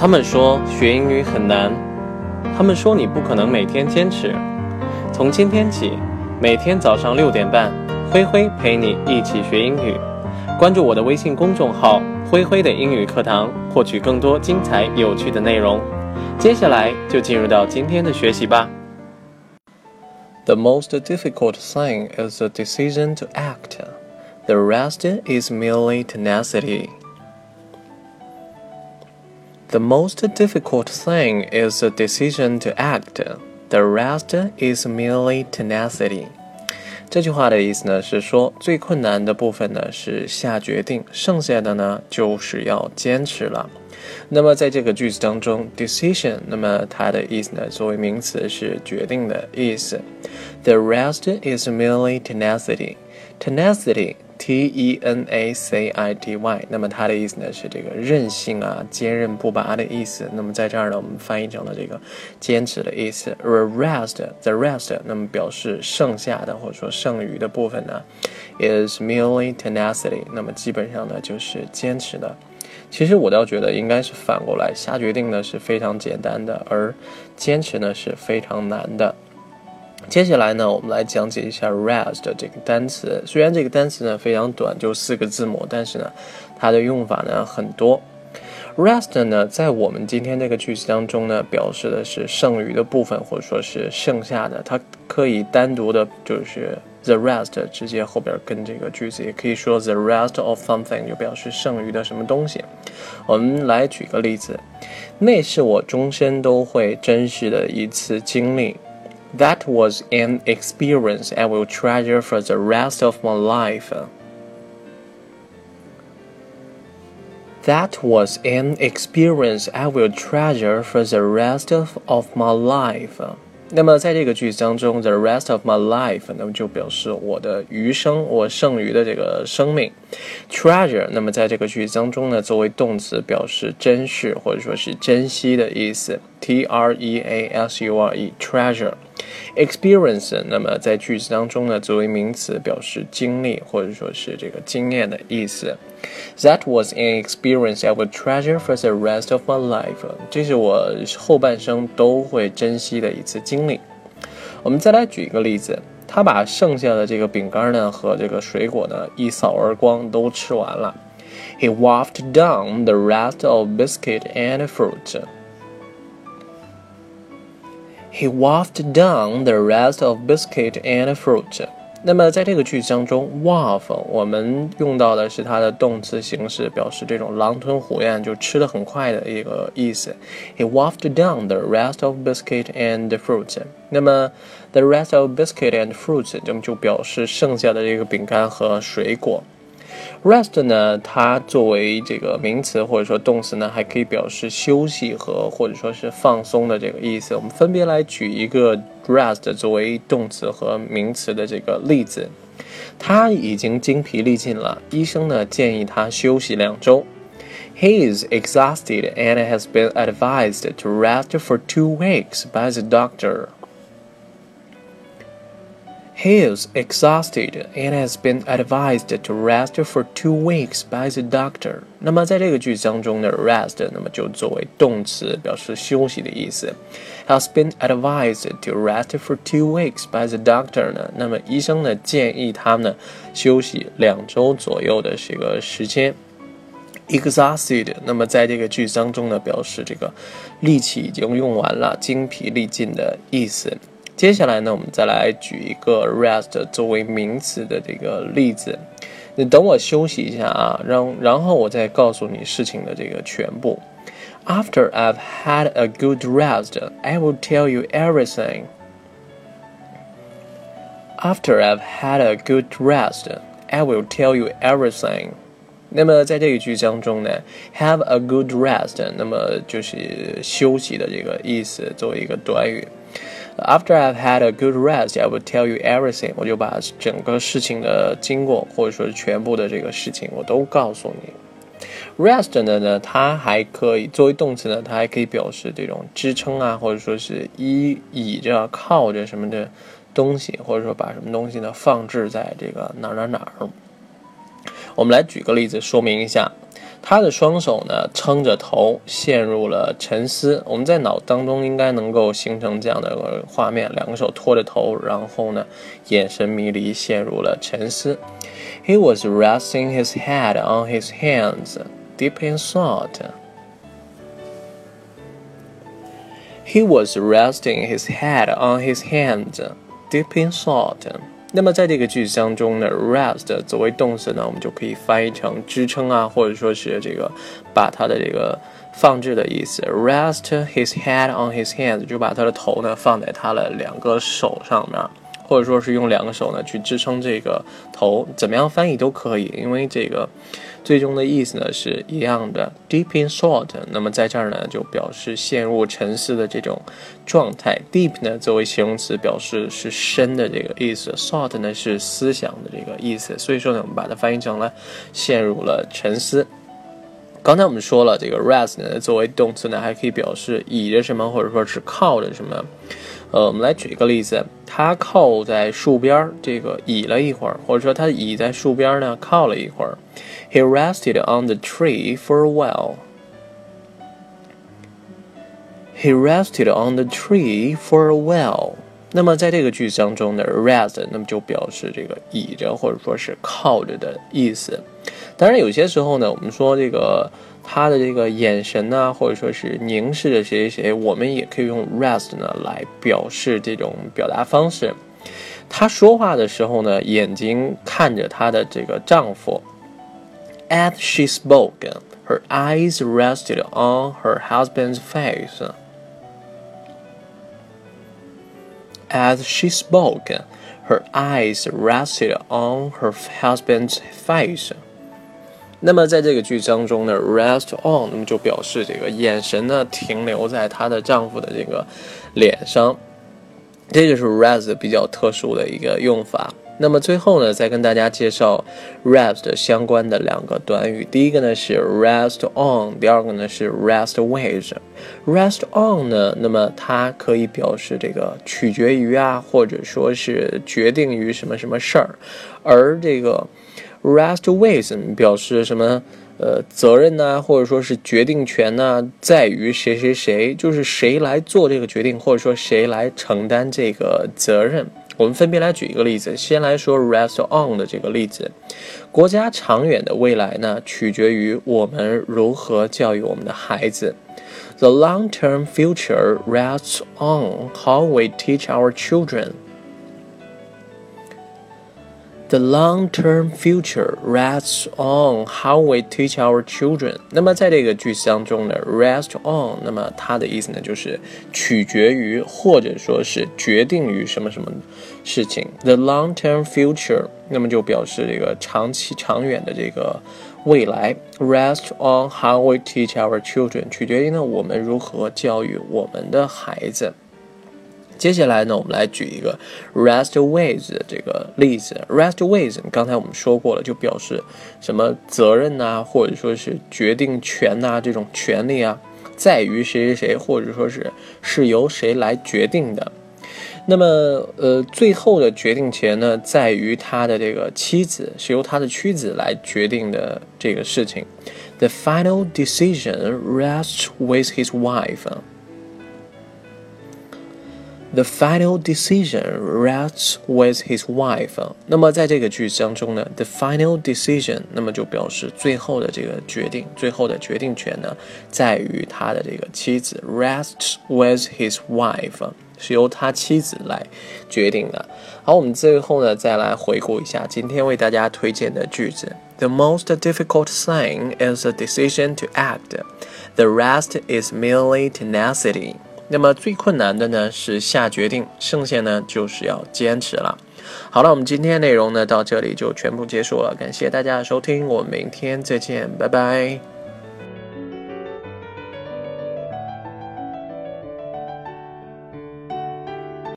他们说学英语很难，他们说你不可能每天坚持。从今天起，每天早上六点半，灰灰陪你一起学英语。关注我的微信公众号“灰灰的英语课堂”，获取更多精彩有趣的内容。接下来就进入到今天的学习吧。The most difficult thing is the decision to act. The rest is merely tenacity. The most difficult thing is the decision to act. The rest is merely tenacity. 这句话的意思呢是说，最困难的部分呢是下决定，剩下的呢就是要坚持了。那么在这个句子当中，decision，那么它的意思呢作为名词是决定的意思。The rest is merely tenacity. Tenacity T E N A C I T Y，那么它的意思呢是这个韧性啊、坚韧不拔的意思。那么在这儿呢，我们翻译成了这个坚持的意思。The rest，the rest，那么表示剩下的或者说剩余的部分呢，is merely tenacity，那么基本上呢就是坚持的。其实我倒觉得应该是反过来，下决定呢是非常简单的，而坚持呢是非常难的。接下来呢，我们来讲解一下 rest 这个单词。虽然这个单词呢非常短，就四个字母，但是呢，它的用法呢很多。rest 呢，在我们今天这个句子当中呢，表示的是剩余的部分，或者说是剩下的。它可以单独的，就是 the rest 直接后边跟这个句子，也可以说 the rest of something 就表示剩余的什么东西。我们来举个例子，那是我终身都会珍视的一次经历。That was an experience I will treasure for the rest of my life. That was an experience I will treasure for the rest of, of my life. 那么在这个句子当中，the rest of my life，那么就表示我的余生，我剩余的这个生命。treasure，那么在这个句子当中呢，作为动词表示珍视或者说是珍惜的意思。t r e a s u r e，treasure。 experience，那么在句子当中呢，作为名词表示经历或者说是这个经验的意思。That was an experience I will treasure for the rest of my life。这是我后半生都会珍惜的一次经历。我们再来举一个例子，他把剩下的这个饼干呢和这个水果呢一扫而光，都吃完了。He wolfed down the rest of biscuit and fruit. He wolfed down the rest of biscuit and fruit. 那么在这个句子当中，wolf 我们用到的是它的动词形式，表示这种狼吞虎咽，就吃的很快的一个意思。He wolfed down the rest of biscuit and fruit. 那么 the rest of biscuit and fruit 这么就表示剩下的这个饼干和水果。Rest 呢，它作为这个名词或者说动词呢，还可以表示休息和或者说是放松的这个意思。我们分别来举一个 rest 作为动词和名词的这个例子。他已经精疲力尽了，医生呢建议他休息两周。He is exhausted and has been advised to rest for two weeks by the doctor. He is exhausted and has been advised to rest for two weeks by the doctor。那么在这个句子当中呢，rest 那么就作为动词，表示休息的意思。Has been advised to rest for two weeks by the doctor 呢，那么医生呢建议他呢休息两周左右的这个时间。Exhausted，那么在这个句子当中呢，表示这个力气已经用完了，精疲力尽的意思。接下来呢，我们再来举一个 rest 作为名词的这个例子。你等我休息一下啊，让然后我再告诉你事情的这个全部。After I've had a good rest, I will tell you everything. After I've had a good rest, I will tell you everything. 那么在这一句当中呢，have a good rest，那么就是休息的这个意思，作为一个短语。After I've had a good rest, I will tell you everything。我就把整个事情的经过，或者说全部的这个事情，我都告诉你。Rest 呢呢，它还可以作为动词呢，它还可以表示这种支撑啊，或者说是依倚着、靠着什么的东西，或者说把什么东西呢放置在这个哪哪哪儿。我们来举个例子说明一下。他的双手呢撑着头，陷入了沉思。我们在脑当中应该能够形成这样的画面：两个手托着头，然后呢眼神迷离，陷入了沉思。He was resting his head on his hands, deep in thought. He was resting his head on his hands, deep in thought. 那么在这个句子当中呢，rest 作为动词呢，我们就可以翻译成支撑啊，或者说是这个把它的这个放置的意思。Rest his head on his hands 就把他的头呢放在他的两个手上面。或者说是用两个手呢去支撑这个头，怎么样翻译都可以，因为这个最终的意思呢是一样的。Deep in thought，那么在这儿呢就表示陷入沉思的这种状态。Deep 呢作为形容词表示是深的这个意思，thought 呢是思想的这个意思，所以说呢我们把它翻译成了陷入了沉思。刚才我们说了，这个 rest 呢作为动词呢还可以表示倚着什么，或者说是靠着什么。呃，我们来举一个例子，他靠在树边儿，这个倚了一会儿，或者说他倚在树边儿呢，靠了一会儿。He rested on the tree for a while. He rested on the tree for a while. 那么在这个句子当中呢，rest 那么就表示这个倚着或者说是靠着的意思。当然，有些时候呢，我们说这个。他的这个眼神呢，或者说是凝视着谁谁谁，我们也可以用 rest 呢来表示这种表达方式。她说话的时候呢，眼睛看着她的这个丈夫。As she spoke, her eyes rested on her husband's face. As she spoke, her eyes rested on her husband's face. 那么在这个句子当中呢，rest on，那么就表示这个眼神呢停留在她的丈夫的这个脸上，这就是 rest 比较特殊的一个用法。 那么最后呢，再跟大家介绍 rest 相关的两个短语，第一个呢是 rest on，第二个呢是 rest with。rest on 呢，那么它可以表示这个取决于啊，或者说是决定于什么什么事儿，而这个。Rest with 表示什么？呃，责任呢，或者说是决定权呢，在于谁谁谁，就是谁来做这个决定，或者说谁来承担这个责任。我们分别来举一个例子，先来说 rest on 的这个例子。国家长远的未来呢，取决于我们如何教育我们的孩子。The long-term future rests on how we teach our children. The long-term future rests on how we teach our children。那么在这个句子当中呢，rest on，那么它的意思呢就是取决于或者说是决定于什么什么事情。The long-term future，那么就表示这个长期、长远的这个未来。Rest on how we teach our children，取决于呢我们如何教育我们的孩子。接下来呢，我们来举一个 rest with 的这个例子。rest with 刚才我们说过了，就表示什么责任呐，或者说是决定权呐，这种权利啊，在于谁谁谁，或者说是是由谁来决定的。那么，呃，最后的决定权呢，在于他的这个妻子，是由他的妻子来决定的这个事情。The final decision rests with his wife. The final decision rests with his wife。那么在这个句子当中呢，the final decision，那么就表示最后的这个决定，最后的决定权呢，在于他的这个妻子，rests with his wife，是由他妻子来决定的。好，我们最后呢，再来回顾一下今天为大家推荐的句子。The most difficult thing is the decision to act. The rest is merely tenacity. 那么最困难的呢是下决定，剩下呢就是要坚持了。好了，我们今天内容呢到这里就全部结束了，感谢大家的收听，我们明天再见，拜拜。